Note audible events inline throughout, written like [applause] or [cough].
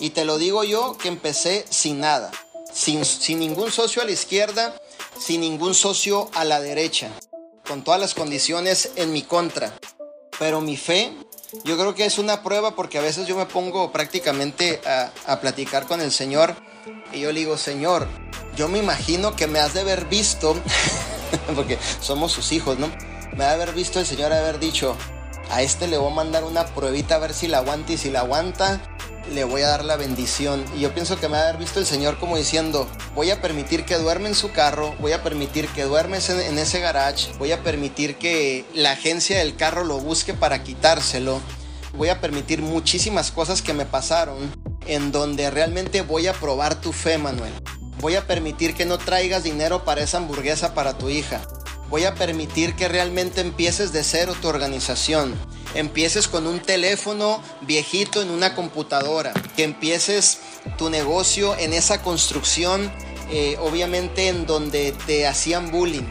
Y te lo digo yo que empecé sin nada, sin, sin ningún socio a la izquierda, sin ningún socio a la derecha, con todas las condiciones en mi contra. Pero mi fe, yo creo que es una prueba porque a veces yo me pongo prácticamente a, a platicar con el Señor y yo le digo, Señor, yo me imagino que me has de haber visto, [laughs] porque somos sus hijos, ¿no? Me ha de haber visto el Señor haber dicho, a este le voy a mandar una pruebita a ver si la aguanta y si la aguanta, le voy a dar la bendición. Y yo pienso que me ha de haber visto el Señor como diciendo, voy a permitir que duerme en su carro, voy a permitir que duerme en ese garage, voy a permitir que la agencia del carro lo busque para quitárselo, voy a permitir muchísimas cosas que me pasaron en donde realmente voy a probar tu fe, Manuel. Voy a permitir que no traigas dinero para esa hamburguesa para tu hija. Voy a permitir que realmente empieces de cero tu organización. Empieces con un teléfono viejito en una computadora. Que empieces tu negocio en esa construcción, eh, obviamente en donde te hacían bullying.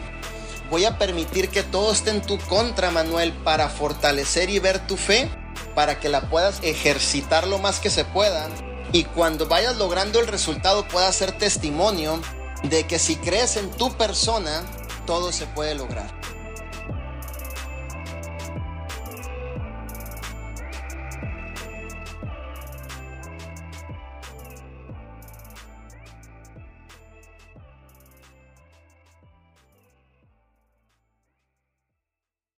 Voy a permitir que todo esté en tu contra, Manuel, para fortalecer y ver tu fe, para que la puedas ejercitar lo más que se pueda y cuando vayas logrando el resultado pueda ser testimonio de que si crees en tu persona, todo se puede lograr.